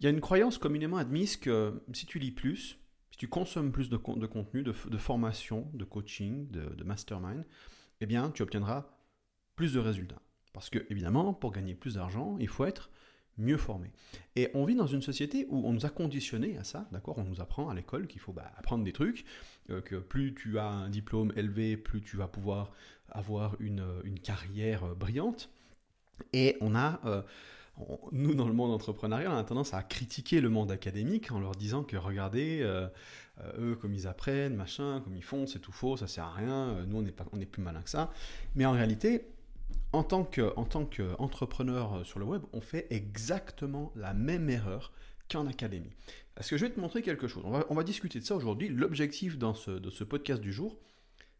Il y a une croyance communément admise que si tu lis plus, si tu consommes plus de, contenu, de, formation, de coaching, de, mastermind, eh bien, tu obtiendras plus de résultats. Parce que, évidemment, pour gagner plus d'argent, il faut être mieux formé. Et on vit dans une société où on nous a conditionné à ça, d'accord? On nous apprend à l'école qu'il faut bah, apprendre des trucs, euh, que plus tu as un diplôme élevé, plus tu vas pouvoir avoir une, une carrière euh, brillante. Et on a, euh, nous dans le monde entrepreneurial, on a tendance à critiquer le monde académique en leur disant que regardez, eux comme ils apprennent, machin, comme ils font, c'est tout faux, ça sert à rien, nous on est, pas, on plus malin que ça. Mais en réalité, en tant qu'entrepreneur euh, sur le web, on fait exactement la même erreur qu'en académie. Est-ce que je vais te montrer quelque chose on va, discuter de ça aujourd'hui. L'objectif dans ce, de ce podcast du jour,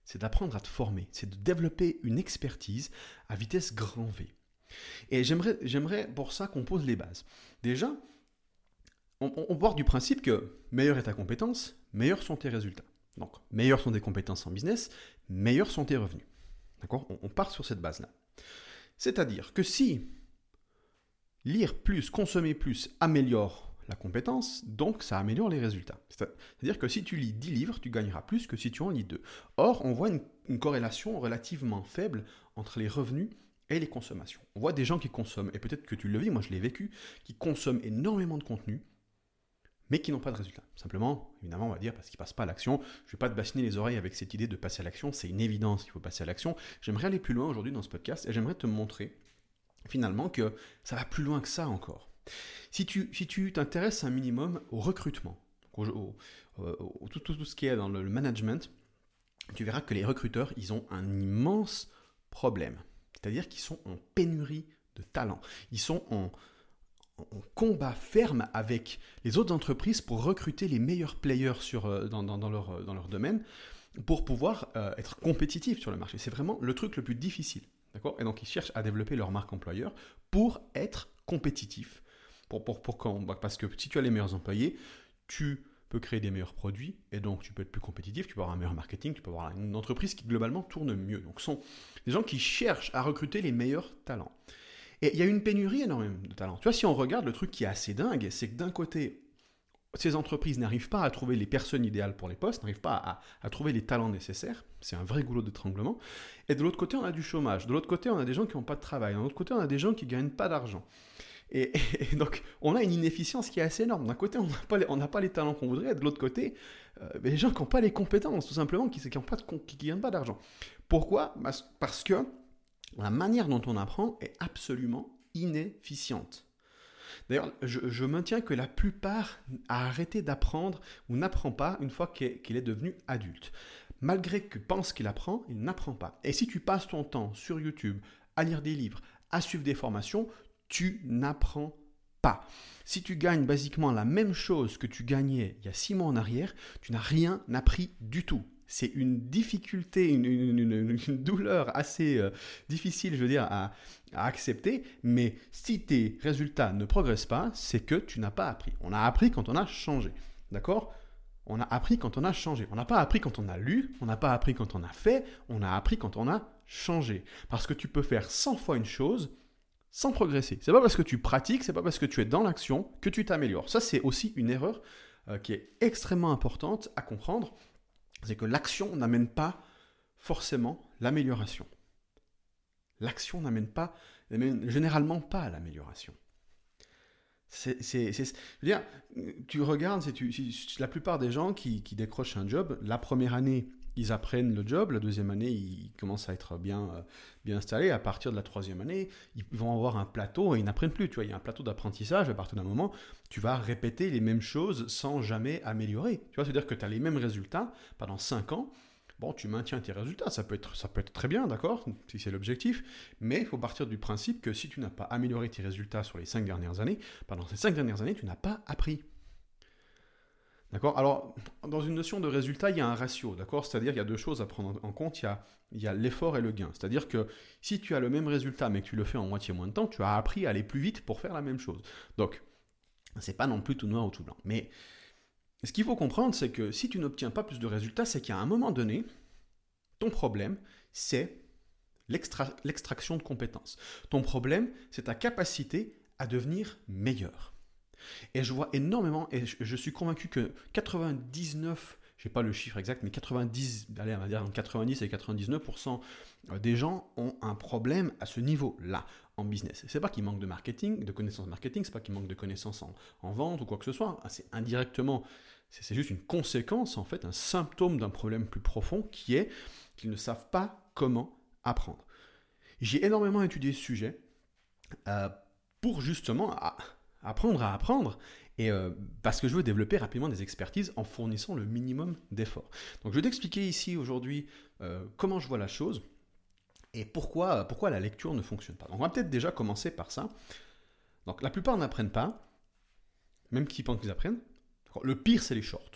c'est d'apprendre à te former, c'est de développer une expertise à vitesse grand V. Et j'aimerais pour ça qu'on pose les bases. Déjà, on, part du principe que meilleure est ta compétence, meilleurs sont tes résultats. Donc, meilleures sont tes compétences en business, meilleurs sont tes revenus. D'accord? On part sur cette base-là. C'est-à-dire que si lire plus, consommer plus améliore la compétence, donc ça améliore les résultats. C'est-à-dire que si tu lis 10 livres, tu gagneras plus que si tu en lis 2. Or, on voit une, corrélation relativement faible entre les revenus et les consommations. On voit des gens qui consomment, et peut-être que tu le vis, moi je l'ai vécu, qui consomment énormément de contenu, mais qui n'ont pas de résultats. Simplement, évidemment, on va dire parce qu'ils ne passent pas à l'action. Je ne vais pas te bassiner les oreilles avec cette idée de passer à l'action, c'est une évidence qu'il faut passer à l'action. J'aimerais aller plus loin aujourd'hui dans ce podcast et j'aimerais te montrer finalement que ça va plus loin que ça encore. Si tu si tu t'intéresses un minimum au recrutement, au, tout, tout, ce qui est dans le management, tu verras que les recruteurs, ils ont un immense problème. C'est-à-dire qu'ils sont en pénurie de talent. Ils sont en, combat ferme avec les autres entreprises pour recruter les meilleurs players sur, euh, dans, leur, euh, dans, leur, domaine pour pouvoir euh, être compétitifs sur le marché. C'est vraiment le truc le plus difficile. D'accord? Et donc ils cherchent à développer leur marque employeur pour être compétitifs. Bah, parce que si tu as les meilleurs employés, tu peux créer des meilleurs produits et donc tu peux être plus compétitif, tu peux avoir un meilleur marketing, tu peux avoir une entreprise qui globalement tourne mieux. Donc ce sont des gens qui cherchent à recruter les meilleurs talents. Et il y a une pénurie énormément de talents. Tu vois, si on regarde le truc qui est assez dingue, c'est que d'un côté, ces entreprises n'arrivent pas à trouver les personnes idéales pour les postes, n'arrivent pas à, trouver les talents nécessaires. C'est un vrai goulot d'étranglement. Et de l'autre côté, on a du chômage. De l'autre côté, on a des gens qui n'ont pas de travail. De l'autre côté, on a des gens qui ne gagnent pas d'argent. Et, donc, on a une inefficience qui est assez énorme. D'un côté, on n'a pas, pas, les talents qu'on voudrait. De l'autre côté, euh, les gens qui n'ont pas les compétences, tout simplement, qui ne qui, gagnent pas d'argent. Pourquoi? Parce que la manière dont on apprend est absolument inefficiente. D'ailleurs, je, maintiens que la plupart a arrêté d'apprendre ou n'apprend pas une fois qu'il est devenu adulte. Malgré qu'il pense qu'il apprend, il n'apprend pas. Et si tu passes ton temps sur YouTube à lire des livres, à suivre des formations, tu n'apprends pas. Si tu gagnes basiquement la même chose que tu gagnais il y a six mois en arrière, tu n'as rien appris du tout c'est une difficulté, une, douleur assez euh, difficile, je veux dire, à, accepter. Mais si tes résultats ne progressent pas, c'est que tu n'as pas appris. On a appris quand on a changé. D'accord? On a appris quand on a changé. On n'a pas appris quand on a lu, on n'a pas appris quand on a fait, on a appris quand on a changé. Parce que tu peux faire 100 fois une chose sans progresser. C'est pas parce que tu pratiques, c'est pas parce que tu es dans l'action que tu t'améliores. Ça, c'est aussi une erreur euh, qui est extrêmement importante à comprendre c'est que l'action n'amène pas forcément l'amélioration. L'action n'amène pas, généralement pas à l'amélioration. C'est, je veux dire, tu regardes, c'est la plupart des gens qui, décrochent un job, la première année, ils apprennent le job, la deuxième année, ils commencent à être bien, euh, bien installés, à partir de la troisième année, ils vont avoir un plateau et ils n'apprennent plus, tu vois, il y a un plateau d'apprentissage, à partir d'un moment, tu vas répéter les mêmes choses sans jamais améliorer, tu vois, c'est-à-dire que tu as les mêmes résultats pendant cinq ans, bon, tu maintiens tes résultats, ça peut être, ça peut être très bien, d'accord, si c'est l'objectif, mais il faut partir du principe que si tu n'as pas amélioré tes résultats sur les cinq dernières années, pendant ces cinq dernières années, tu n'as pas appris. D'accord Alors, dans une notion de résultat, il y a un ratio, d'accord? C'est-à-dire qu'il y a deux choses à prendre en compte. Il y a, l'effort et le gain. C'est-à-dire que si tu as le même résultat, mais que tu le fais en moitié moins de temps, tu as appris à aller plus vite pour faire la même chose. Donc, c'est pas non plus tout noir ou tout blanc. Mais ce qu'il faut comprendre, c'est que si tu n'obtiens pas plus de résultats, c'est qu'à un moment donné, ton problème, c'est l'extraction de compétences. Ton problème, c'est ta capacité à devenir meilleur. Et je vois énormément, et je, suis convaincu que 99, je n'ai pas le chiffre exact, mais 90, allez, on va dire 90 et 99% des gens ont un problème à ce niveau-là en business. C'est pas qu'ils manquent de marketing, de connaissances marketing, c'est pas qu'ils manquent de connaissances en, en, vente ou quoi que ce soit. Ah, c'est indirectement, c'est juste une conséquence, en fait, un symptôme d'un problème plus profond qui est qu'ils ne savent pas comment apprendre. J'ai énormément étudié ce sujet euh, pour justement apprendre à apprendre et euh, parce que je veux développer rapidement des expertises en fournissant le minimum d'efforts. Donc je vais t'expliquer ici aujourd'hui euh, comment je vois la chose et pourquoi, pourquoi la lecture ne fonctionne pas. Donc on va peut-être déjà commencer par ça. Donc la plupart n'apprennent pas, même qui pensent qu'ils apprennent. Le pire, c'est les shorts.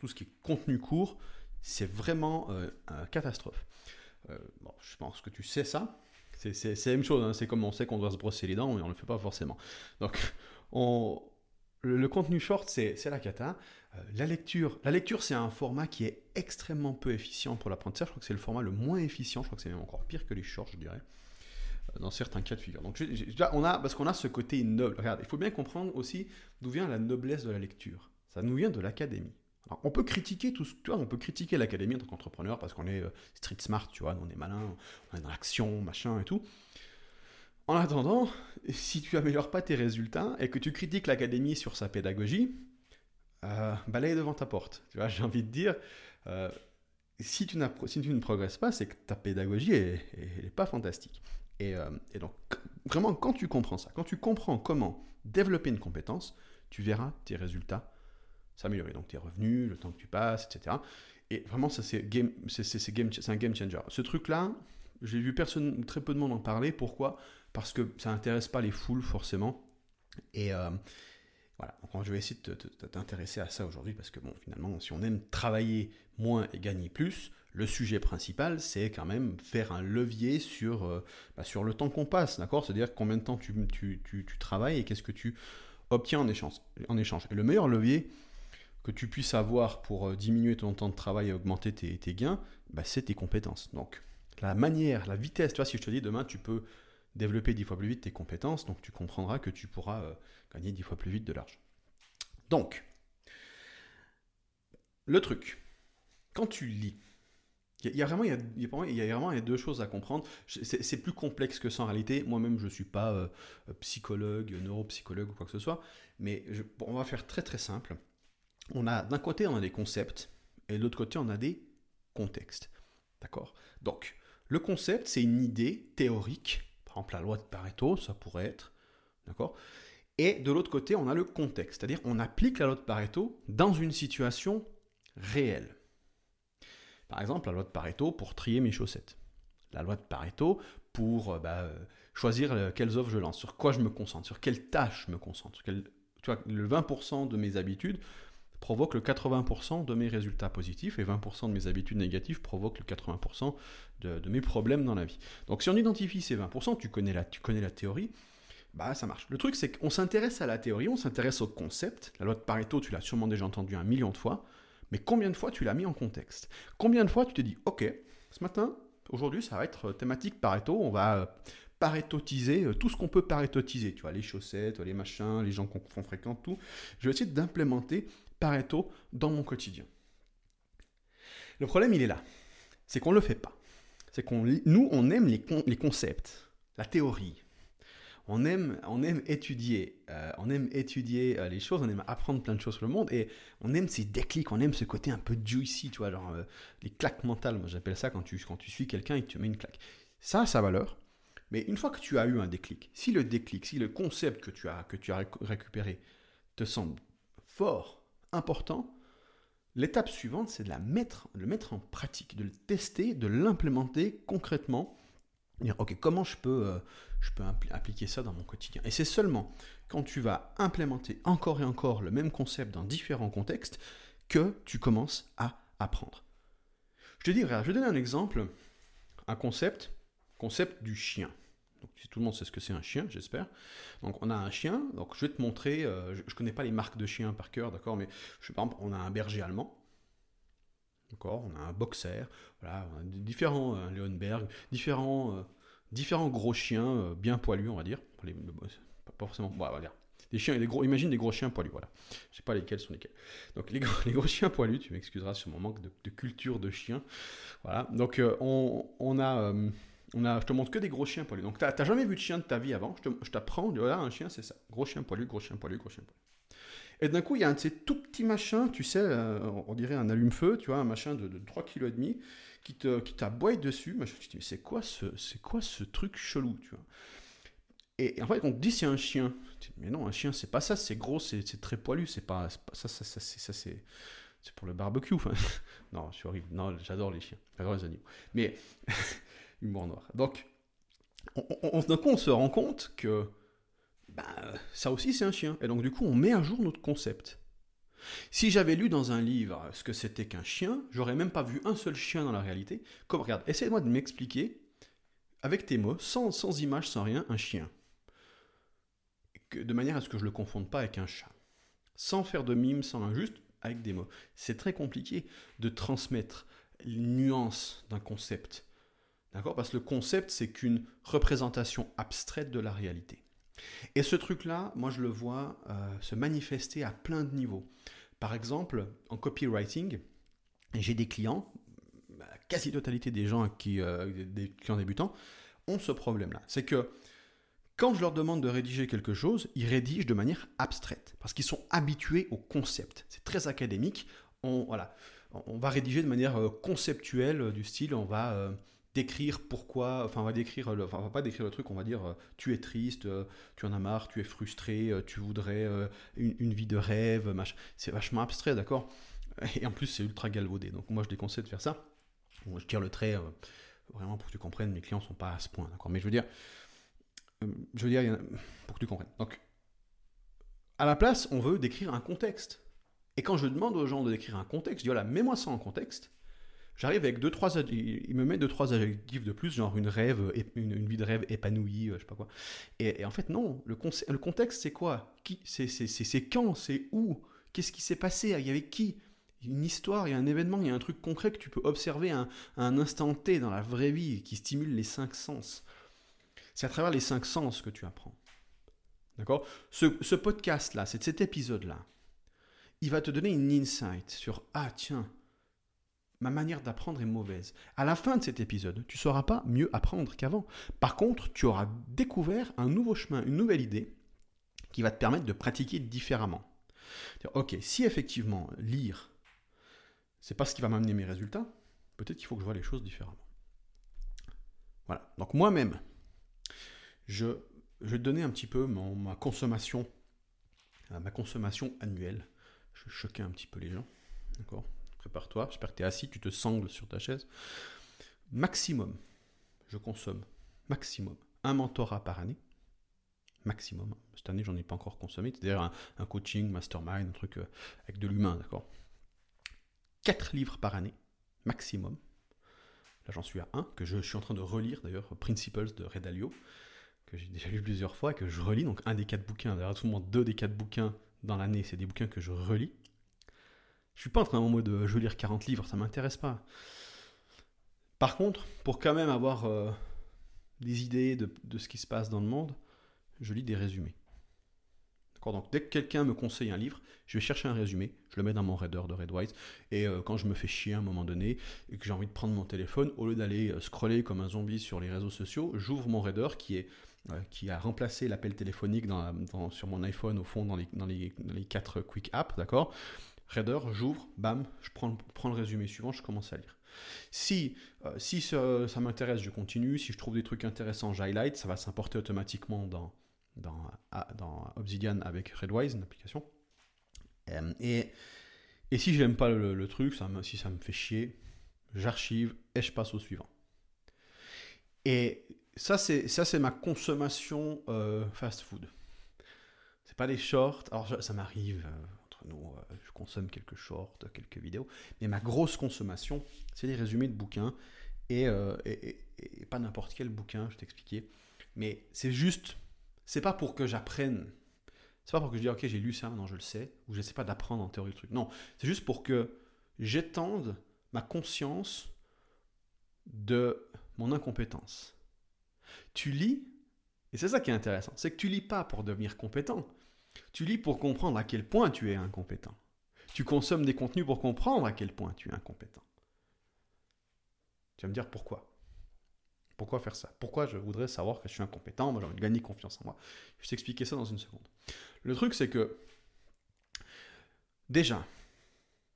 Tout ce qui est contenu court, c'est vraiment une catastrophe. bon, je pense que tu sais ça. C'est la même chose, hein. c'est comme on sait qu'on doit se brosser les dents, mais on ne le fait pas forcément. Donc, on, le, contenu short, c'est la cata. Euh, la lecture, la lecture c'est un format qui est extrêmement peu efficient pour l'apprentissage. Je crois que c'est le format le moins efficient. Je crois que c'est même encore pire que les shorts, je dirais, euh, dans certains cas de figure. Donc, on a, parce qu'on a ce côté noble. Regarde, il faut bien comprendre aussi d'où vient la noblesse de la lecture. Ça nous vient de l'académie on peut critiquer tout, tu vois, on peut critiquer l'académie en tant qu'entrepreneur parce qu'on est euh, street smart, tu vois, on est malin, on est dans l'action, machin et tout. En attendant, si tu améliores pas tes résultats et que tu critiques l'académie sur sa pédagogie, euh, balaye devant ta porte. Tu vois, j'ai envie de dire, euh, si, tu ne progresses pas, c'est que ta pédagogie n'est pas fantastique. Et, et, donc, vraiment, quand tu comprends ça, quand tu comprends comment développer une compétence, tu verras tes résultats s'améliorer. Donc tes revenus, le temps que tu passes, etc. Et vraiment, c'est game, c'est un game changer. Ce truc-là, j'ai vu personne, très peu de monde en parler. Pourquoi? Parce que ça n'intéresse pas les foules forcément. Et euh, voilà, donc je vais essayer de t'intéresser à ça aujourd'hui parce que bon, finalement, si on aime travailler moins et gagner plus, le sujet principal, c'est quand même faire un levier sur, euh, bah, sur le temps qu'on passe, d'accord? C'est-à-dire combien de temps tu, tu, travailles et qu'est-ce que tu obtiens en échange, en échange. Et le meilleur levier, que tu puisses avoir pour euh, diminuer ton temps de travail et augmenter tes, gains, bah, c'est tes compétences. Donc, la manière, la vitesse, tu vois, si je te dis demain, tu peux développer dix fois plus vite tes compétences, donc tu comprendras que tu pourras euh, gagner dix fois plus vite de l'argent. Donc, le truc, quand tu lis, il y, a vraiment, il y a, vraiment deux choses à comprendre. C'est plus complexe que ça en réalité. Moi-même, je ne suis pas euh, psychologue, neuropsychologue ou quoi que ce soit. Mais on va faire très très simple on a d'un côté on a des concepts et de l'autre côté on a des contextes. D'accord? Donc, le concept, c'est une idée théorique, par exemple la loi de Pareto, ça pourrait être. D'accord? Et de l'autre côté, on a le contexte, c'est-à-dire on applique la loi de Pareto dans une situation réelle. Par exemple, la loi de Pareto pour trier mes chaussettes. La loi de Pareto pour euh, bah, euh, choisir euh, quelles offres je lance, sur quoi je me concentre, sur quelles tâches je me concentre. tu vois, le 20% de mes habitudes, provoque le 80% de mes résultats positifs et 20% de mes habitudes négatives provoquent le 80% de, mes problèmes dans la vie. Donc si on identifie ces 20%, tu connais la, tu connais la théorie, bah ça marche. Le truc c'est qu'on s'intéresse à la théorie, on s'intéresse au concept. La loi de Pareto, tu l'as sûrement déjà entendu un million de fois, mais combien de fois tu l'as mis en contexte? Combien de fois tu t'es dit, ok, ce matin, aujourd'hui ça va être thématique Pareto, on va euh, parétotiser euh, tout ce qu'on peut parétotiser, tu vois, les chaussettes, les machins, les gens qu'on fréquente, tout. Je vais essayer d'implémenter Pareto dans mon quotidien. Le problème, il est là. C'est qu'on ne le fait pas. C'est qu'on, nous, on aime les, les, concepts, la théorie. On aime, on aime étudier, euh, on aime étudier euh, les choses, on aime apprendre plein de choses sur le monde et on aime ces déclics, on aime ce côté un peu juicy, tu vois, genre euh, les claques mentales. Moi, j'appelle ça quand tu, quand tu suis quelqu'un et que tu mets une claque. Ça a sa valeur. Mais une fois que tu as eu un déclic, si le déclic, si le concept que tu as, que tu as récupéré te semble fort, important, l'étape suivante, c'est de la mettre, le mettre en pratique, de le tester, de l'implémenter concrètement. Ok, comment je peux, euh, je peux appliquer ça dans mon quotidien? Et c'est seulement quand tu vas implémenter encore et encore le même concept dans différents contextes que tu commences à apprendre. Je te dis, je vais donner un exemple, un concept, concept du chien tout le monde sait ce que c'est un chien, j'espère. Donc on a un chien, donc je vais te montrer, euh, je ne connais pas les marques de chiens par cœur, d'accord, mais je, par exemple, on a un berger allemand, d'accord, on a un boxer, voilà, différents un Leonberg, différents, euh, différents gros chiens euh, bien poilus, on va dire, pas forcément, bon, on va dire, Des chiens, des gros, imagine des gros chiens poilus, voilà. Je sais pas lesquels sont lesquels. Donc les gros, les chiens poilus, tu m'excuseras sur mon manque de, culture de chiens. Voilà. Donc euh, on, on, a, euh, on a, je te montre que des gros chiens poilus. Donc tu n'as jamais vu de chien de ta vie avant? Je t'apprends, voilà, un chien c'est ça. Gros chien poilu, gros chien poilu, gros chien poilu. Et d'un coup, il y a un de ces tout petits machins, tu sais, euh, on dirait un allume-feu, tu vois, un machin de, de 3,5 kg qui te qui t'aboie dessus. Moi, je me dis, mais c'est quoi, ce, quoi ce truc chelou, tu vois? Et, en fait, on te dit c'est un chien. Mais non, un chien, c'est pas ça, c'est gros, c'est, très poilu, c'est pas, ça, ça, ça, c'est, c'est, pour le barbecue. Non, je suis horrible. Non, j'adore les chiens, j'adore les animaux. Mais, Donc, on, d'un coup, on se rend compte que bah, ça aussi, c'est un chien. Et donc, du coup, on met à jour notre concept. Si j'avais lu dans un livre ce que c'était qu'un chien, j'aurais même pas vu un seul chien dans la réalité. Comme, regarde, essaie-moi de m'expliquer, avec tes mots, sans, sans image, sans rien, un chien. de manière à ce que je le confonde pas avec un chat. Sans faire de mime, sans un juste avec des mots. C'est très compliqué de transmettre les nuances d'un concept. D'accord? Parce que le concept, c'est qu'une représentation abstraite de la réalité. Et ce truc-là, moi je le vois euh, se manifester à plein de niveaux. Par exemple, en copywriting, j'ai des clients, la quasi-totalité des gens qui, euh, des clients débutants, ont ce problème-là. C'est que quand je leur demande de rédiger quelque chose, ils rédigent de manière abstraite, parce qu'ils sont habitués au concept. C'est très académique. On, voilà, on va rédiger de manière euh, conceptuelle, du style, on va décrire pourquoi, enfin on va décrire, enfin on va pas décrire le truc, on va dire euh, tu es triste, euh, tu en as marre, tu es frustré, euh, tu voudrais une, vie de rêve. C'est vachement abstrait, d'accord? Et en plus c'est ultra galvaudé, donc moi je déconseille de faire ça. je tire le trait vraiment pour que tu comprennes, mes clients sont pas à ce point, d'accord? Mais je veux dire, je veux dire, pour que tu comprennes. Donc, à la place, on veut décrire un contexte. Et quand je demande aux gens de décrire un contexte, je dis voilà, mets-moi ça en contexte J'arrive avec deux, trois il me met deux, trois adjectifs de plus, genre une rêve, une, vie de rêve épanouie, euh, je sais pas quoi. Et, en fait, non, le, contexte, c'est quoi? Qui C'est quand? C'est où? Qu'est-ce qui s'est passé? Il y avait qui? Une histoire, il y a un événement, il y a un truc concret que tu peux observer à un, instant T dans la vraie vie qui stimule les cinq sens. C'est à travers les cinq sens que tu apprends. D'accord? Ce podcast-là, cet épisode-là, il va te donner une insight sur Ah, tiens, ma manière d'apprendre est mauvaise. À la fin de cet épisode, tu ne sauras pas mieux apprendre qu'avant. Par contre, tu auras découvert un nouveau chemin, une nouvelle idée qui va te permettre de pratiquer différemment. Ok, si effectivement lire, c'est pas ce qui va m'amener mes résultats, peut-être qu'il faut que je vois les choses différemment. Voilà. Donc moi-même, je, vais te donner un petit peu ma consommation, euh, ma consommation annuelle. Je choquer un petit peu les gens. D'accord? Prépare-toi, j'espère que tu es assis, tu te sangles sur ta chaise. Maximum, je consomme, maximum, un mentorat par année. Maximum. Cette année, j'en ai pas encore consommé. C'est-à-dire un, coaching, mastermind, un truc euh, avec de l'humain, d'accord Quatre livres par année, maximum. Là, j'en suis à un, que je, suis en train de relire d'ailleurs, Principles de Redalio, que j'ai déjà lu plusieurs fois et que je relis. Donc, un des quatre bouquins, d'ailleurs, tout le monde, deux des quatre bouquins dans l'année, c'est des bouquins que je relis. Je suis pas en train de mode je veux lire 40 livres, ça m'intéresse pas. Par contre, pour quand même avoir euh, des idées de, ce qui se passe dans le monde, je lis des résumés. D'accord Donc dès que quelqu'un me conseille un livre, je vais chercher un résumé, je le mets dans mon reader de Redwise, et euh, quand je me fais chier à un moment donné, et que j'ai envie de prendre mon téléphone, au lieu d'aller euh, scroller comme un zombie sur les réseaux sociaux, j'ouvre mon reader qui est qui a remplacé l'appel téléphonique sur mon iPhone au fond dans les, dans les, dans les quatre quick apps, d'accord? Reader, j'ouvre, bam, je prends, le résumé suivant, je commence à lire. Si, euh, si ça, m'intéresse, je continue. Si je trouve des trucs intéressants, j'highlight. Ça va s'importer automatiquement dans, Obsidian avec Redwise, une application. Euh, et, et si j'aime pas le, truc, ça si ça me fait chier, j'archive et je passe au suivant. Et ça, c'est, ma consommation euh, fast food. C'est pas des shorts. Alors, ça m'arrive euh, je consomme quelques shorts, quelques vidéos, mais ma grosse consommation, c'est des résumés de bouquins, euh, et, pas n'importe quel bouquin, je t'expliquais, mais c'est juste, c'est pas pour que j'apprenne, c'est pas pour que je dise, ok, j'ai lu ça, maintenant je le sais, ou je sais pas d'apprendre en théorie le truc, non, c'est juste pour que j'étende ma conscience de mon incompétence. Tu lis, et c'est ça qui est intéressant, c'est que tu lis pas pour devenir compétent, Tu lis pour comprendre à quel point tu es incompétent. Tu consommes des contenus pour comprendre à quel point tu es incompétent. Tu vas me dire pourquoi Pourquoi faire ça? Pourquoi je voudrais savoir que je suis incompétent? Moi, j'ai envie de gagner confiance en moi. Je vais t'expliquer ça dans une seconde. Le truc, c'est que, déjà,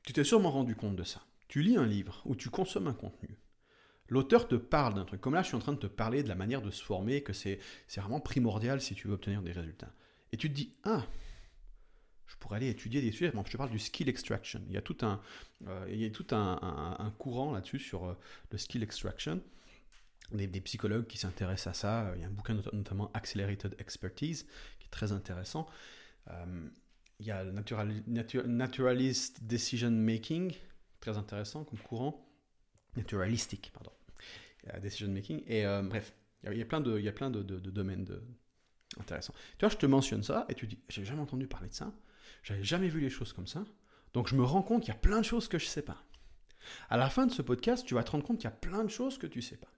tu t'es sûrement rendu compte de ça. Tu lis un livre ou tu consommes un contenu. L'auteur te parle d'un truc. Comme là, je suis en train de te parler de la manière de se former, que c'est vraiment primordial si tu veux obtenir des résultats. Et tu te dis, ah, je pourrais aller étudier des sujets. je te parle du skill extraction. Il y a tout un, euh, il y a tout un, courant là-dessus sur euh, le skill extraction. Des, des psychologues qui s'intéressent à ça. Il y a un bouquin notamment Accelerated Expertise qui est très intéressant. Euh, il y a le Naturalist Decision Making, très intéressant comme courant. Naturalistic, pardon. Decision Making. Et bref, il y, a plein de, il y a plein de, domaines de... intéressants. Tu vois, je te mentionne ça et tu dis, j'ai jamais entendu parler de ça. J'avais jamais vu les choses comme ça. Donc je me rends compte qu'il y a plein de choses que je sais pas. À la fin de ce podcast, tu vas te rendre compte qu'il y a plein de choses que tu sais pas.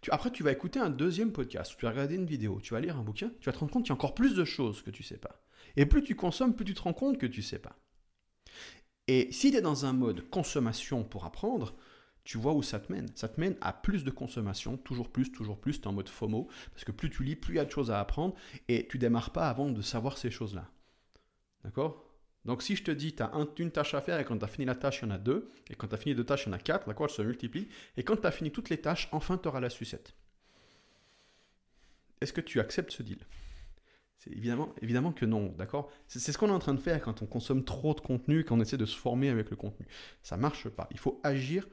Tu, après, tu vas écouter un deuxième podcast, tu vas regarder une vidéo, tu vas lire un bouquin, tu vas te rendre compte qu'il y a encore plus de choses que tu sais pas. Et plus tu consommes, plus tu te rends compte que tu sais pas. Et si tu es dans un mode consommation pour apprendre, tu vois où ça te mène. Ça te mène à plus de consommation, toujours plus, toujours plus, tu es en mode FOMO, parce que plus tu lis, plus il y a de choses à apprendre, et tu démarres pas avant de savoir ces choses-là. D'accord? Donc si je te dis, tu as une tâche à faire, et quand tu as fini la tâche, il y en a deux, et quand tu as fini deux tâches, il y en a quatre, d'accord, elles se multiplient, et quand tu as fini toutes les tâches, enfin tu auras la sucette. Est-ce que tu acceptes ce deal? Évidemment, évidemment que non, d'accord? C'est ce qu'on est en train de faire quand on consomme trop de contenu, quand on essaie de se former avec le contenu. Ça marche pas. Il faut agir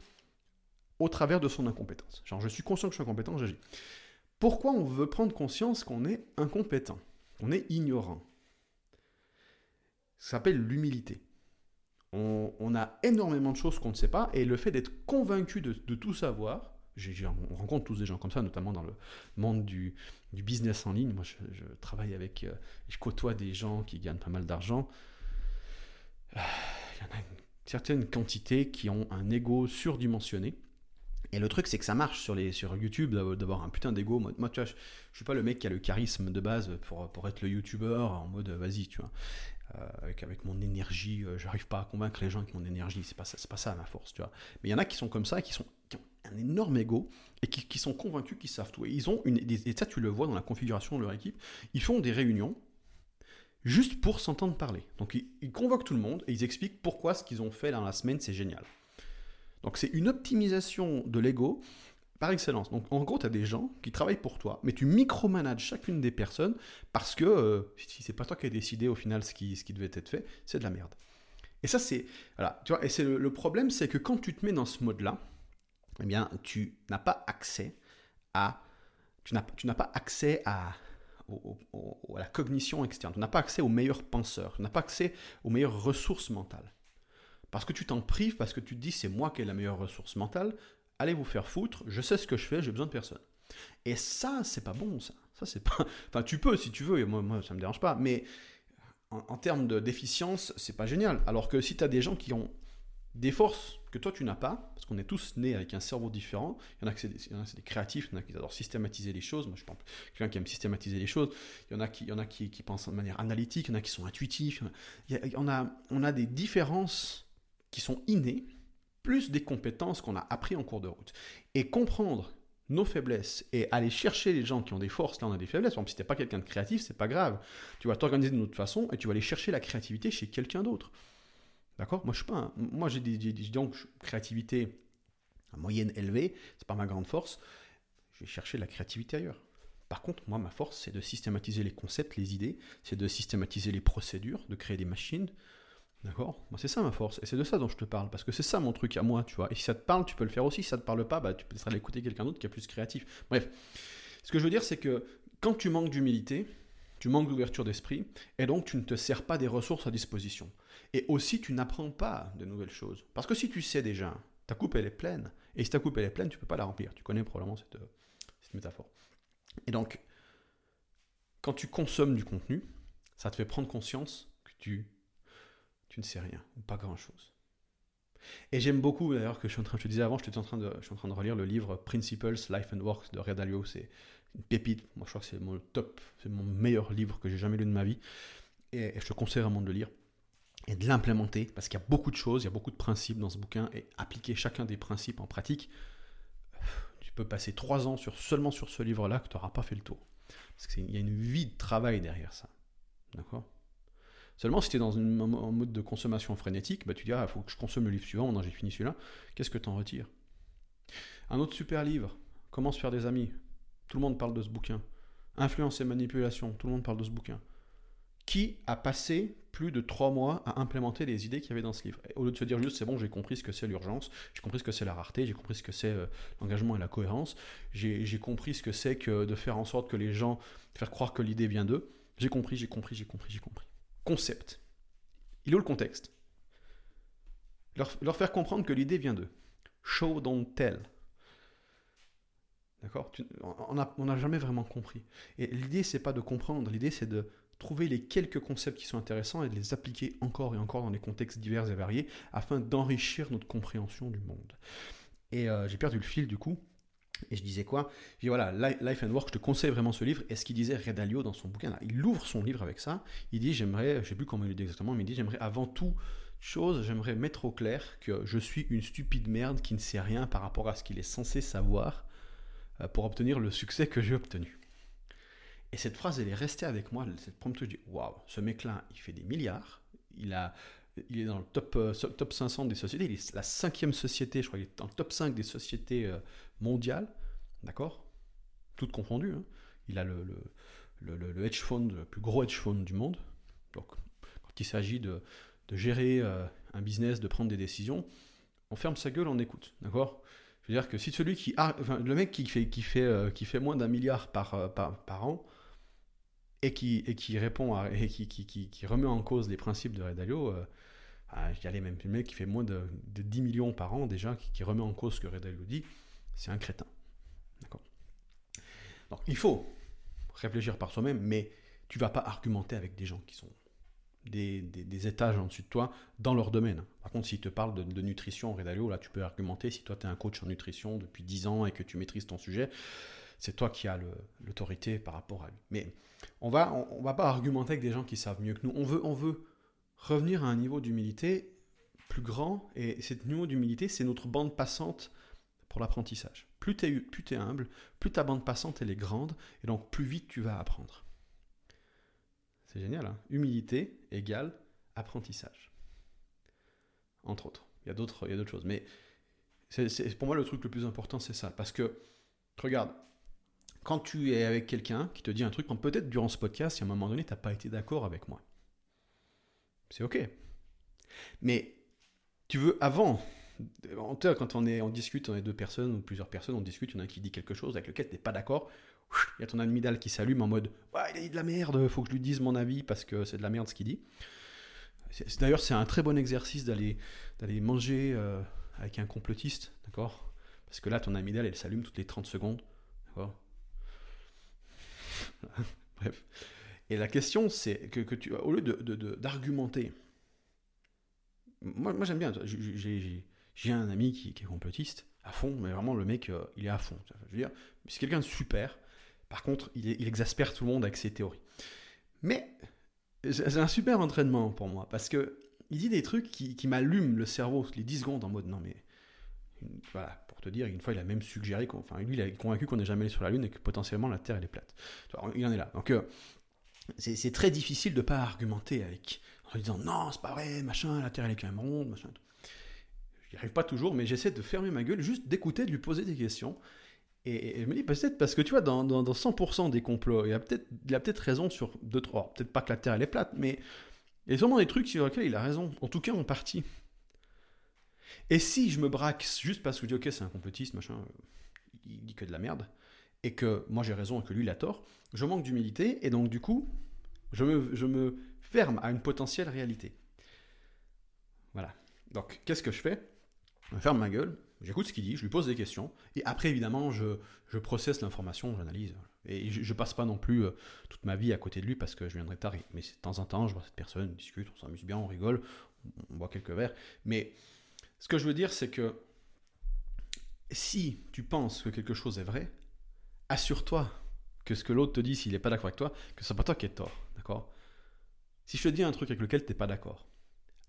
au travers de son incompétence. Genre, je suis conscient que je suis incompétent, j'agis. Pourquoi on veut prendre conscience qu'on est incompétent On est ignorant? Ça s'appelle l'humilité. On, a énormément de choses qu'on ne sait pas, et le fait d'être convaincu de, tout savoir, on rencontre tous des gens comme ça, notamment dans le monde du, business en ligne. Moi, je, travaille avec, euh, je côtoie des gens qui gagnent pas mal d'argent. Euh, il y en a une certaine quantité qui ont un ego surdimensionné. Et le truc, c'est que ça marche sur, les, sur YouTube d'avoir un putain d'ego. Moi, tu vois, je, je, suis pas le mec qui a le charisme de base pour, pour être le YouTuber en mode vas-y, tu vois. Euh, avec, avec mon énergie, j'arrive pas à convaincre les gens avec mon énergie. C'est pas ça, pas ça ma force, tu vois. Mais il y en a qui sont comme ça, qui sont un énorme ego et qui, sont convaincus qu'ils savent tout. Et ils ont une, et ça tu le vois dans la configuration de leur équipe, ils font des réunions juste pour s'entendre parler. Donc ils, convoquent tout le monde et ils expliquent pourquoi ce qu'ils ont fait dans la semaine c'est génial. Donc c'est une optimisation de l'ego par excellence. Donc en gros, tu as des gens qui travaillent pour toi, mais tu micromanages chacune des personnes parce que euh, si c'est pas toi qui as décidé au final ce qui, ce qui devait être fait, c'est de la merde. Et ça, c'est. Voilà, tu vois, et c'est le problème, c'est que quand tu te mets dans ce mode-là, eh bien, tu n'as pas accès à, tu n'as pas accès à, la cognition externe, tu n'as pas accès aux meilleurs penseurs, tu n'as pas accès aux meilleures ressources mentales. Parce que tu t'en prives, parce que tu te dis c'est moi qui ai la meilleure ressource mentale, allez vous faire foutre, je sais ce que je fais, j'ai besoin de personne. Et ça, c'est pas bon, ça. Ça, c'est pas. Enfin, tu peux si tu veux, et moi, moi ça me dérange pas, mais en, en termes d'efficience, c'est pas génial. Alors que si tu as des gens qui ont des forces que toi tu n'as pas, parce qu'on est tous nés avec un cerveau différent. Il y en a qui c'est des, créatifs, il y en a qui adorent systématiser les choses. Moi, je pense quelqu'un qui aime systématiser les choses. Il y en a qui, il y en a qui, pensent de manière analytique, il y en a qui sont intuitifs. On, a, on a des différences qui sont innées, plus des compétences qu'on a appris en cours de route. Et comprendre nos faiblesses et aller chercher les gens qui ont des forces, là on a des faiblesses. Par exemple, si t'es pas quelqu'un de créatif, c'est pas grave. Tu vas t'organiser d'une autre façon et tu vas aller chercher la créativité chez quelqu'un d'autre. D'accord? Moi, je suis pas. Moi, j'ai des, donc créativité moyenne élevée, c'est pas ma grande force. Je vais chercher la créativité ailleurs. Par contre, moi, ma force, c'est de systématiser les concepts, les idées, c'est de systématiser les procédures, de créer des machines. D'accord Moi, c'est ça ma force. Et c'est de ça dont je te parle. Parce que c'est ça mon truc à moi, tu vois. Et si ça te parle, tu peux le faire aussi. Si ça te parle pas, bah, tu peux aller écouter quelqu'un d'autre qui est plus créatif. Bref. Ce que je veux dire, c'est que quand tu manques d'humilité, tu manques d'ouverture d'esprit, et donc tu ne te sers pas des ressources à disposition. Et aussi, tu n'apprends pas de nouvelles choses. Parce que si tu sais déjà, ta coupe, elle est pleine. Et si ta coupe, elle est pleine, tu ne peux pas la remplir. Tu connais probablement cette, cette métaphore. Et donc, quand tu consommes du contenu, ça te fait prendre conscience que tu, tu ne sais rien, ou pas grand-chose. Et j'aime beaucoup, d'ailleurs, que je suis en train, je te disais avant, je, en train de, je suis en train de relire le livre Principles, Life and Work de Ray Dalio. C'est une pépite. Moi, je crois que c'est mon top, c'est mon meilleur livre que j'ai jamais lu de ma vie. et, je te conseille vraiment de le lire et de l'implémenter parce qu'il y a beaucoup de choses, il y a beaucoup de principes dans ce bouquin et appliquer chacun des principes en pratique, tu peux passer trois ans sur, seulement sur ce livre-là que tu n'auras pas fait le tour. Parce qu'il y a une vie de travail derrière ça. D'accord? Seulement si tu es dans un mode de consommation frénétique, bah, tu dis, ah, faut que je consomme le livre suivant, maintenant j'ai fini celui-là. Qu'est-ce que tu en retires? Un autre super livre, Comment se faire des amis. Tout le monde parle de ce bouquin. Influence et manipulation, tout le monde parle de ce bouquin. Qui a passé plus de trois mois à implémenter les idées qu'il y avait dans ce livre? Au lieu de se dire juste, c'est bon, j'ai compris ce que c'est l'urgence, j'ai compris ce que c'est la rareté, j'ai compris ce que c'est euh, l'engagement et la cohérence, j'ai compris ce que c'est que de faire en sorte que les gens, faire croire que l'idée vient d'eux. J'ai compris, j'ai compris, j'ai compris, j'ai compris concept. Il est le contexte? Leur, faire comprendre que l'idée vient d'eux. Show, don't tell. D'accord? On n'a jamais vraiment compris. Et l'idée, c'est pas de comprendre, l'idée, c'est de trouver les quelques concepts qui sont intéressants et de les appliquer encore et encore dans des contextes divers et variés afin d'enrichir notre compréhension du monde. Et euh, j'ai perdu le fil du coup. Et je disais quoi? Je dis voilà, Life and Work, je te conseille vraiment ce livre. Et ce qu'il disait Redalio dans son bouquin, là, il ouvre son livre avec ça. Il dit j'aimerais, je ne sais plus comment il le dit exactement, mais il dit j'aimerais avant tout chose, j'aimerais mettre au clair que je suis une stupide merde qui ne sait rien par rapport à ce qu'il est censé savoir euh, pour obtenir le succès que j'ai obtenu. Et cette phrase, elle est restée avec moi. Cette prompte, je dis waouh, ce mec-là, il fait des milliards. Il a il est dans le top, euh, top 500 des sociétés. Il est la cinquième société, je crois, il est dans le top 5 des sociétés euh, mondiales. D'accord? Toutes confondues. Hein. Il a le, le, le, hedge fund, le plus gros hedge fund du monde. Donc, quand il s'agit de, de, gérer euh, un business, de prendre des décisions, on ferme sa gueule, on écoute. D'accord? Je veux dire que si celui qui. enfin, le mec qui fait, qui fait, qui fait moins d'un milliard par, par, par an et qui, et qui répond et qui, qui, qui, remet en cause les principes de Red Dalio, ah, je dirais même le mec qui fait moins de, 10 millions par an déjà, qui, remet en cause ce que Redel dit, c'est un crétin. D'accord Donc il faut réfléchir par soi-même, mais tu vas pas argumenter avec des gens qui sont des, étages en dessus de toi dans leur domaine. Par contre, s'ils te parlent de, nutrition, Redalio, là tu peux argumenter. Si toi tu es un coach en nutrition depuis 10 ans et que tu maîtrises ton sujet, c'est toi qui as l'autorité par rapport à lui. Mais on va, on, va pas argumenter avec des gens qui savent mieux que nous. On veut, on veut revenir à un niveau d'humilité plus grand. Et ce niveau d'humilité, c'est notre bande passante pour l'apprentissage. Plus tu es, humble, plus ta bande passante elle est grande, et donc plus vite tu vas apprendre. C'est génial, hein Humilité égale apprentissage. Entre autres. Il y a d'autres choses. Mais pour moi le truc le plus important, c'est ça. Parce que, regarde, quand tu es avec quelqu'un qui te dit un truc, peut-être durant ce podcast, à un moment donné, tu n'as pas été d'accord avec moi c'est ok. Mais tu veux avant, quand on, est, on discute, on est deux personnes ou plusieurs personnes, on discute, il y en a un qui dit quelque chose avec lequel tu n'es pas d'accord, il y a ton amygdale qui s'allume en mode ouais, il a dit de la merde, faut que je lui dise mon avis parce que c'est de la merde ce qu'il dit. D'ailleurs, c'est un très bon exercice d'aller d'aller manger euh, avec un complotiste, d'accord? Parce que là, ton amygdale, elle s'allume toutes les 30 secondes, Bref. Et la question, c'est que, que, tu, au lieu d'argumenter, moi, j'aime bien, j'ai un ami qui, est complotiste, à fond, mais vraiment le mec, euh, il est à fond. Je veux dire, c'est quelqu'un de super. Par contre, il, exaspère tout le monde avec ses théories. Mais c'est un super entraînement pour moi, parce que il dit des trucs qui, m'allument le cerveau les 10 secondes en mode non mais voilà, pour te dire, une fois il a même suggéré, enfin lui il est convaincu qu'on n'est jamais allé sur la Lune et que potentiellement la Terre elle est plate. Il en est là. Donc euh, c'est très difficile de ne pas argumenter avec, en disant non, c'est pas vrai, machin, la Terre elle est quand même ronde, machin. J'y arrive pas toujours, mais j'essaie de fermer ma gueule, juste d'écouter, de lui poser des questions. Et, je me dis peut-être parce que tu vois, dans, dans, 100% des complots, il a peut-être peut raison sur deux, trois. Peut-être pas que la Terre elle est plate, mais il y a sûrement des trucs sur lesquels il a raison, en tout cas en partie. Et si je me braque juste parce que je dis ok, c'est un complotiste, machin, il dit que de la merde, et que moi j'ai raison et que lui il a tort, je manque d'humilité et donc du coup, je me, je me ferme à une potentielle réalité. Voilà. Donc qu'est-ce que je fais? Je ferme ma gueule, j'écoute ce qu'il dit, je lui pose des questions, et après évidemment je, je processe l'information, j'analyse. Et je, ne passe pas non plus euh, toute ma vie à côté de lui parce que je viendrai tard. Mais de temps en temps, je vois cette personne, on discute, on s'amuse bien, on rigole, on boit quelques verres. Mais ce que je veux dire, c'est que si tu penses que quelque chose est vrai, assure-toi que ce que l'autre te dit, s'il n'est pas d'accord avec toi, que ce n'est pas toi qui es tort. D'accord? Si je te dis un truc avec lequel tu n'es pas d'accord,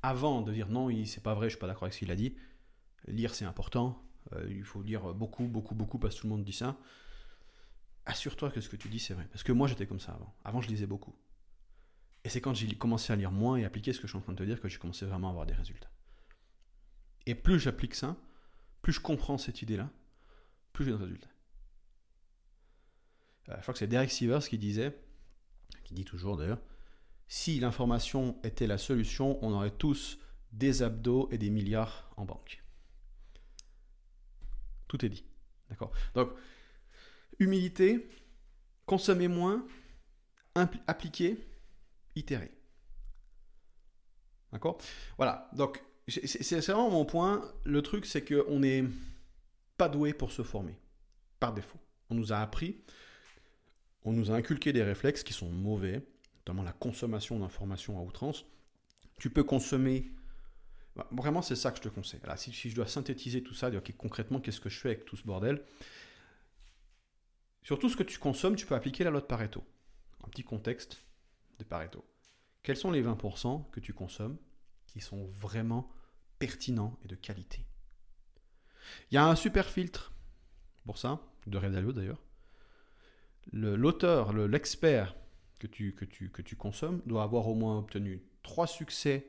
avant de dire non, c'est pas vrai, je suis pas d'accord avec ce qu'il a dit, lire c'est important, euh, il faut lire beaucoup, beaucoup, beaucoup parce que tout le monde dit ça. Assure-toi que ce que tu dis c'est vrai. Parce que moi j'étais comme ça avant. Avant je lisais beaucoup. Et c'est quand j'ai commencé à lire moins et appliquer ce que je suis en train de te dire que j'ai commencé vraiment à avoir des résultats. Et plus j'applique ça, plus je comprends cette idée-là, plus j'ai de résultats. Euh, je crois que c'est Derek Sivers qui disait, qui dit toujours d'ailleurs, si l'information était la solution, on aurait tous des abdos et des milliards en banque. Tout est dit. D'accord Donc, humilité, consommer moins, appliquer, itérer. D'accord Voilà. Donc, c'est vraiment mon point. Le truc, c'est qu'on n'est pas doué pour se former, par défaut. On nous a appris, on nous a inculqué des réflexes qui sont mauvais, notamment la consommation d'informations à outrance. Tu peux consommer bah, vraiment, c'est ça que je te conseille. Là, si, je dois synthétiser tout ça, dire concrètement, qu'est-ce que je fais avec tout ce bordel? Sur tout ce que tu consommes, tu peux appliquer la loi de Pareto. Un petit contexte de Pareto. Quels sont les 20% que tu consommes qui sont vraiment pertinents et de qualité? Il y a un super filtre pour ça, de Redalio d'ailleurs. L'auteur, l'expert que tu, consommes doit avoir au moins obtenu trois succès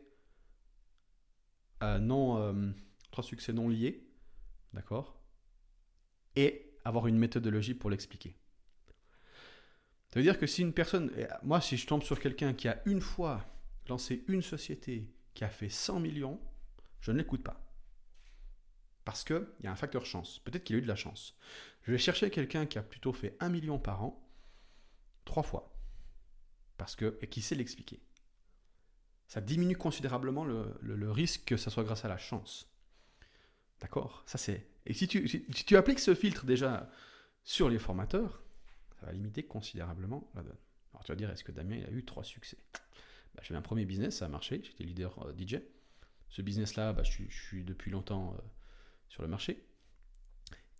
non, euh, trois succès non liés, d'accord Et avoir une méthodologie pour l'expliquer. Ça veut dire que si une personne, moi si je tombe sur quelqu'un qui a une fois lancé une société qui a fait 100 millions, je ne l'écoute pas. Parce qu'il y a un facteur chance. Peut-être qu'il a eu de la chance. Je vais chercher quelqu'un qui a plutôt fait 1 million par an, trois fois. Parce que, et qui sait l'expliquer ça diminue considérablement le, risque que ça soit grâce à la chance. D'accord? Ça c'est. Et si tu, appliques ce filtre déjà sur les formateurs, ça va limiter considérablement la donne. Alors tu vas dire, est-ce que Damien il a eu trois succès? Bah, J'avais un premier business, ça a marché, j'étais leader euh, DJ. Ce business-là, bah, je, suis depuis longtemps euh, sur le marché.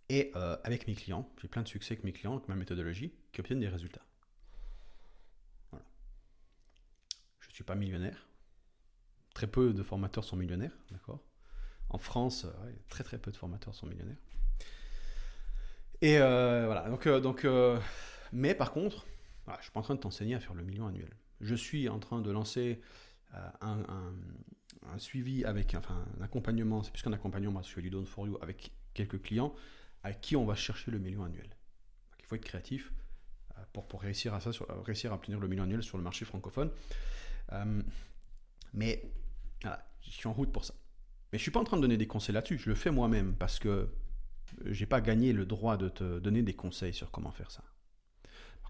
Et euh, avec mes clients, j'ai plein de succès avec mes clients, avec ma méthodologie, qui obtiennent des résultats. Voilà. Je ne suis pas millionnaire, Très peu de formateurs sont millionnaires, d'accord? En France, euh, très très peu de formateurs sont millionnaires. Et euh, voilà, donc, donc mais par contre, je ne suis pas en train de t'enseigner à faire le million annuel. Je suis en train de lancer un, suivi avec, enfin, un accompagnement, c'est plus qu'un accompagnement, je fais du for You avec quelques clients à qui on va chercher le million annuel. il faut être créatif pour, pour réussir à ça, réussir à obtenir le million annuel sur le marché francophone. mais je suis en route pour ça. Mais je suis pas en train de donner des conseils là-dessus, je le fais moi-même parce que j'ai pas gagné le droit de te donner des conseils sur comment faire ça.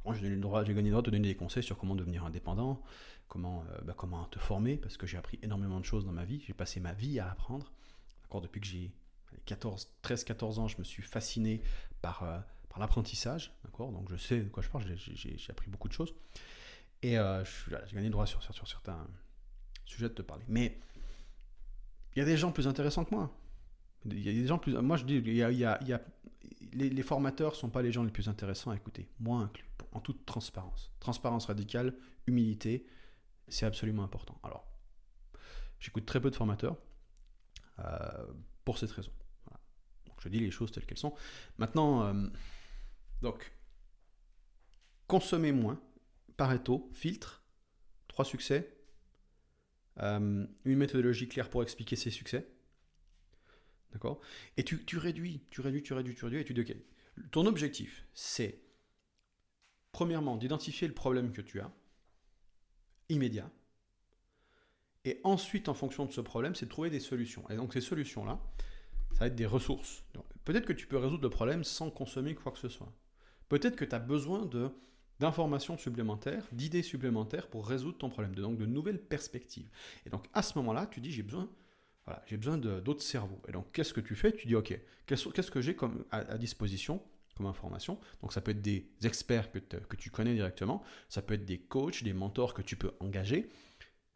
Contre, j'ai le droit, j'ai gagné le droit de te donner des conseils sur comment devenir indépendant, comment, euh, bah, comment te former, parce que j'ai appris énormément de choses dans ma vie. J'ai passé ma vie à apprendre. Depuis que j'ai 14, 13, 14 ans, je me suis fasciné par, euh, par l'apprentissage. Donc je sais de quoi je parle. J'ai, appris beaucoup de choses. Et euh, j'ai gagné le droit sur, sur, sur certains sujet de te parler. Mais il y a des gens plus intéressants que moi. Il y a des gens plus. Moi, je dis, y a, y a, les, les, formateurs sont pas les gens les plus intéressants à écouter, moi inclus, en toute transparence. Transparence radicale, humilité, c'est absolument important. Alors, j'écoute très peu de formateurs euh, pour cette raison. Je dis les choses telles qu'elles sont. Maintenant, euh, donc, consommer moins, Pareto, filtre, trois succès, euh, une méthodologie claire pour expliquer ses succès. D'accord? Et tu, réduis, tu réduis, tu réduis, tu réduis, et tu dis, ton objectif, c'est, premièrement, d'identifier le problème que tu as, immédiat, et ensuite, en fonction de ce problème, c'est de trouver des solutions. Et donc, ces solutions-là, ça va être des ressources. Peut-être que tu peux résoudre le problème sans consommer quoi que ce soit. Peut-être que tu as besoin de d'informations supplémentaires, d'idées supplémentaires pour résoudre ton problème, de, donc de nouvelles perspectives. Et donc à ce moment-là, tu dis j'ai besoin, voilà, j'ai besoin d'autres cerveaux. Et donc qu'est-ce que tu fais? Tu dis ok, qu'est-ce que j'ai comme à, disposition comme information Donc ça peut être des experts que, que tu connais directement, ça peut être des coachs, des mentors que tu peux engager,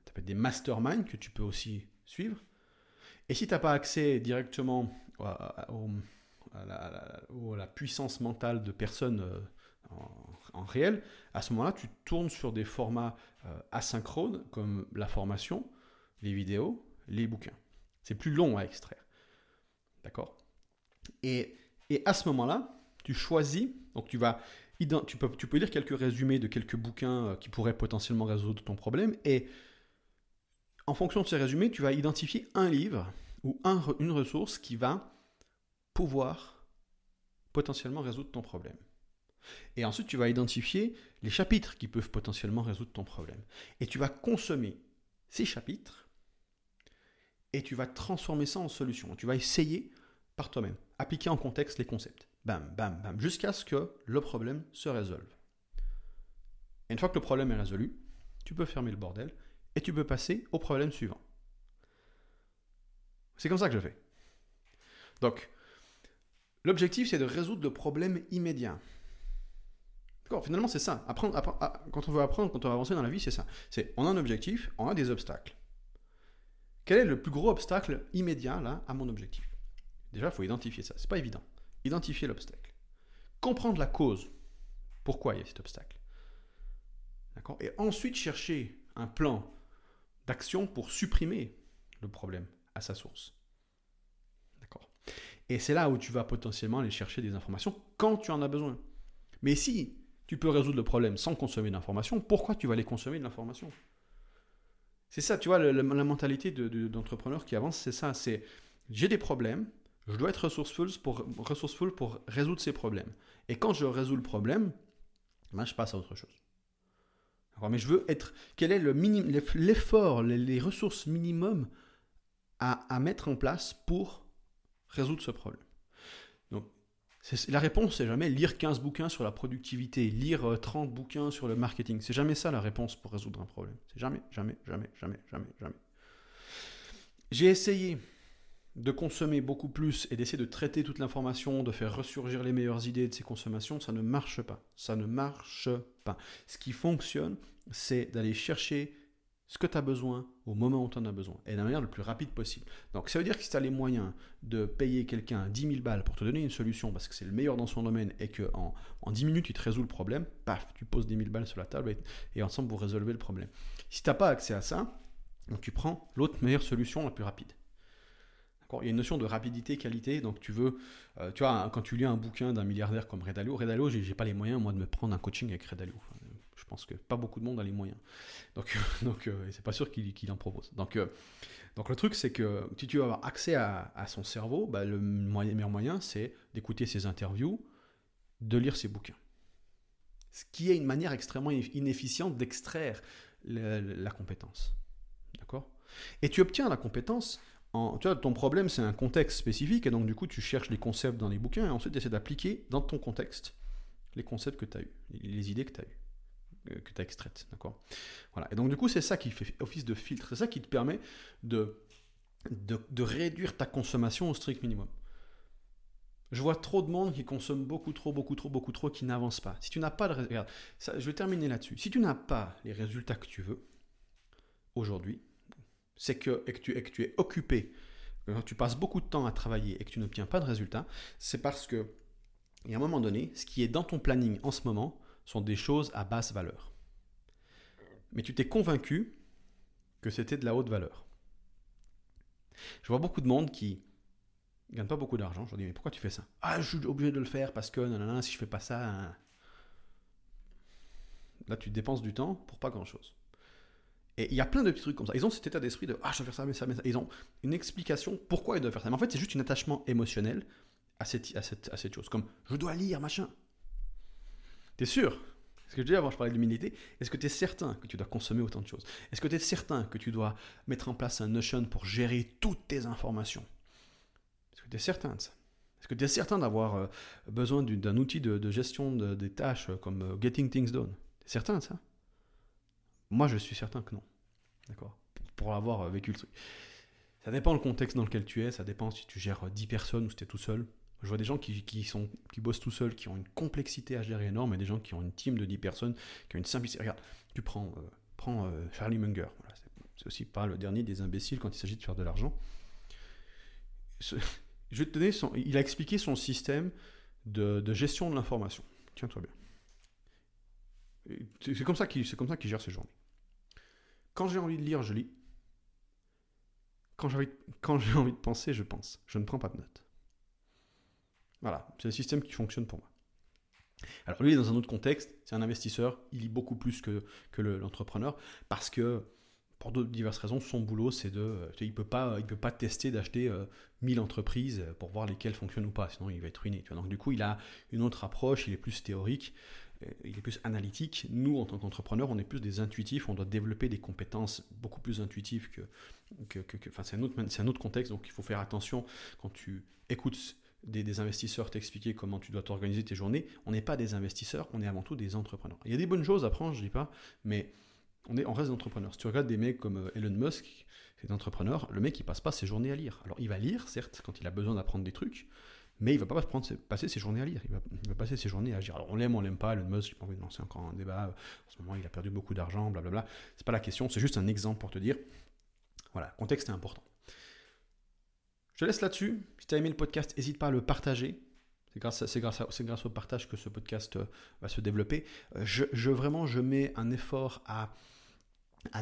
ça peut être des masterminds que tu peux aussi suivre. Et si tu n'as pas accès directement à, la, puissance mentale de personnes euh, en, réel, à ce moment-là, tu tournes sur des formats euh, asynchrones comme la formation, les vidéos, les bouquins. C'est plus long à extraire. D'accord? Et, et à ce moment-là, tu choisis, donc tu peux, lire quelques résumés de quelques bouquins euh, qui pourraient potentiellement résoudre ton problème et en fonction de ces résumés, tu vas identifier un livre ou un, une ressource qui va pouvoir potentiellement résoudre ton problème. Et ensuite, tu vas identifier les chapitres qui peuvent potentiellement résoudre ton problème. Et tu vas consommer ces chapitres et tu vas transformer ça en solution. Tu vas essayer par toi-même, appliquer en contexte les concepts. Bam, bam, bam, jusqu'à ce que le problème se résolve. Et une fois que le problème est résolu, tu peux fermer le bordel et tu peux passer au problème suivant. C'est comme ça que je fais. Donc, l'objectif, c'est de résoudre le problème immédiat. D'accord, finalement, c'est ça. Ah, quand on veut apprendre, quand on veut avancer dans la vie, c'est ça. C'est on a un objectif, on a des obstacles. Quel est le plus gros obstacle immédiat là à mon objectif? Déjà, il faut identifier ça. C'est pas évident. Identifier l'obstacle. Comprendre la cause. Pourquoi il y a cet obstacle. D'accord? Et ensuite chercher un plan d'action pour supprimer le problème à sa source. D'accord? Et c'est là où tu vas potentiellement aller chercher des informations quand tu en as besoin. Mais si tu peux résoudre le problème sans consommer d'informations, pourquoi tu vas aller consommer de l'information? C'est ça, tu vois, la, mentalité d'entrepreneur qui avance, c'est ça, c'est j'ai des problèmes, je dois être resourceful pour, pour résoudre ces problèmes. Et quand je résous le problème, ben, je passe à autre chose mais je veux être. Quel est l'effort, les, ressources minimum à, à, mettre en place pour résoudre ce problème? Donc, la réponse, c'est jamais lire 15 bouquins sur la productivité, lire 30 euh, bouquins sur le marketing. C'est jamais ça la réponse pour résoudre un problème. C'est jamais, jamais, jamais, jamais, jamais, jamais. J'ai essayé de consommer beaucoup plus et d'essayer de traiter toute l'information, de faire ressurgir les meilleures idées de ces consommations, ça ne marche pas. Ça ne marche pas. Ce qui fonctionne, c'est d'aller chercher ce que tu as besoin au moment où tu en as besoin et de la manière le plus rapide possible. Donc ça veut dire que si tu as les moyens de payer quelqu'un 10 000 balles pour te donner une solution parce que c'est le meilleur dans son domaine et qu'en en, 10 minutes il te résout le problème, paf, tu poses 10 000 balles sur la table et, et ensemble vous résolvez le problème. Si tu n'as pas accès à ça, donc tu prends l'autre meilleure solution la plus rapide. Il y a une notion de rapidité, qualité. Donc, tu veux, euh, tu vois, quand tu lis un bouquin d'un milliardaire comme Redalio, Redalio, j'ai pas les moyens, moi, de me prendre un coaching avec Redalio. je pense que pas beaucoup de monde a les moyens. Donc, donc euh, c'est pas sûr qu'il en propose. Donc, euh, donc, le truc, c'est que si tu veux avoir accès à, son cerveau, bah, le meilleur moyen, c'est d'écouter ses interviews, de lire ses bouquins. Ce qui est une manière extrêmement inefficiente d'extraire la compétence. D'accord? Et tu obtiens la compétence tu vois, ton problème, c'est un contexte spécifique, et donc du coup, tu cherches les concepts dans les bouquins, et ensuite, tu essaies d'appliquer dans ton contexte les concepts que tu as eus, les idées que tu as eues, euh, que tu as extraites. D'accord? Voilà. Et donc, du coup, c'est ça qui fait office de filtre, c'est ça qui te permet de, de, réduire ta consommation au strict minimum. Je vois trop de monde qui consomme beaucoup trop, beaucoup trop, beaucoup trop, qui n'avance pas. Si tu n'as pas de... Regarde, je vais terminer là-dessus. Si tu n'as pas les résultats que tu veux, aujourd'hui, c'est que, et que, tu, que es occupé, quand tu passes beaucoup de temps à travailler et que tu n'obtiens pas de résultats, c'est parce que, a un moment donné, ce qui est dans ton planning en ce moment sont des choses à basse valeur. Mais tu t'es convaincu que c'était de la haute valeur. Je vois beaucoup de monde qui ne gagne pas beaucoup d'argent. Je leur dis, mais pourquoi tu fais ça? Ah, je suis obligé de le faire parce que, si je fais pas ça... Hein. Là, tu dépenses du temps pour pas grand-chose. Et il y a plein de petits trucs comme ça. Ils ont cet état d'esprit de Ah, je dois faire ça, mais ça, mais ça. Ils ont une explication pourquoi ils doivent faire ça. Mais en fait, c'est juste un attachement émotionnel à cette, à cette, à cette chose. Comme Je dois lire, machin. T'es sûr? Ce que je disais avant, je parlais de l'humilité. Est-ce que tu es certain que tu dois consommer autant de choses? Est-ce que tu es certain que tu dois mettre en place un Notion pour gérer toutes tes informations? Est-ce que tu es certain de ça? Est-ce que tu es certain d'avoir euh, besoin d'un outil de, gestion des tâches euh, comme euh, Getting Things Done? Tu es certain de ça? Moi, je suis certain que non. D'accord? Pour avoir euh, vécu le truc. Ça dépend le contexte dans lequel tu es, ça dépend si tu gères 10 personnes ou si tu es tout seul. Je vois des gens qui, qui, sont, qui bossent tout seuls, qui ont une complexité à gérer énorme, et des gens qui ont une team de 10 personnes, qui ont une simplicité. Regarde, tu prends, euh, prends euh, Charlie Munger. c'est aussi pas le dernier des imbéciles quand il s'agit de faire de l'argent. Je te donner il a expliqué son système de, de gestion de l'information. Tiens-toi bien. C'est comme ça qu'il gère ses journées. Quand j'ai envie de lire, je lis. Quand j'ai envie, envie, de penser, je pense. Je ne prends pas de notes. Voilà, c'est un système qui fonctionne pour moi. Alors lui, dans un autre contexte, c'est un investisseur, il lit beaucoup plus que, que l'entrepreneur, parce que, pour diverses raisons, son boulot, c'est de... Il ne peut, pas, il peut pas tester d'acheter 1000 euh, entreprises pour voir lesquelles fonctionnent ou pas, sinon il va être ruiné. Donc du coup, il a une autre approche, il est plus théorique, euh, il est plus analytique. Nous, en tant qu'entrepreneurs, on est plus des intuitifs, on doit développer des compétences beaucoup plus intuitives que... enfin, c'est un, autre, contexte, donc il faut faire attention quand tu écoutes des, investisseurs t'expliquer comment tu dois t'organiser tes journées. On n'est pas des investisseurs, on est avant tout des entrepreneurs. Il y a des bonnes choses à prendre, je dis pas, mais on, est, on reste des entrepreneurs. Si tu regardes des mecs comme euh, Elon Musk, c'est entrepreneur, le mec il passe pas ses journées à lire. Alors il va lire, certes, quand il a besoin d'apprendre des trucs, mais il va pas prendre passer ses journées à lire, il va, passer ses journées à agir. Alors on l'aime, on l'aime pas, Elon Musk, j'ai pas envie de lancer encore un débat, en ce moment il a perdu beaucoup d'argent, blablabla. C'est pas la question, c'est juste un exemple pour te dire, voilà, contexte est important. Je laisse là-dessus. Si tu as aimé le podcast, n'hésite pas à le partager. C'est grâce, au partage que ce podcast euh, va se développer. Euh, je, vraiment, je mets un effort à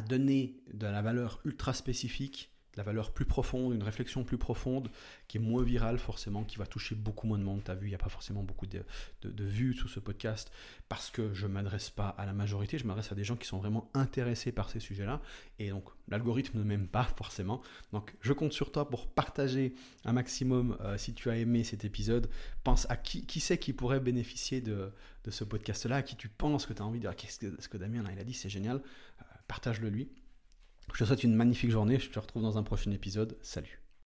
donner de la valeur ultra spécifique la valeur plus profonde, une réflexion plus profonde, qui est moins virale forcément, qui va toucher beaucoup moins de monde. Tu as vu, il n'y a pas forcément beaucoup de, vues sous ce podcast, parce que je ne m'adresse pas à la majorité, je m'adresse à des gens qui sont vraiment intéressés par ces sujets-là, et donc l'algorithme ne m'aime pas forcément. Donc je compte sur toi pour partager un maximum euh, si tu as aimé cet épisode. Pense à qui, qui c'est qui pourrait bénéficier de, ce podcast-là, à qui tu penses que tu as envie de dire, qu'est-ce que, ce que Damien a dit, c'est génial, euh, partage-le lui. Je te souhaite une magnifique journée. Je te retrouve dans un prochain épisode. Salut.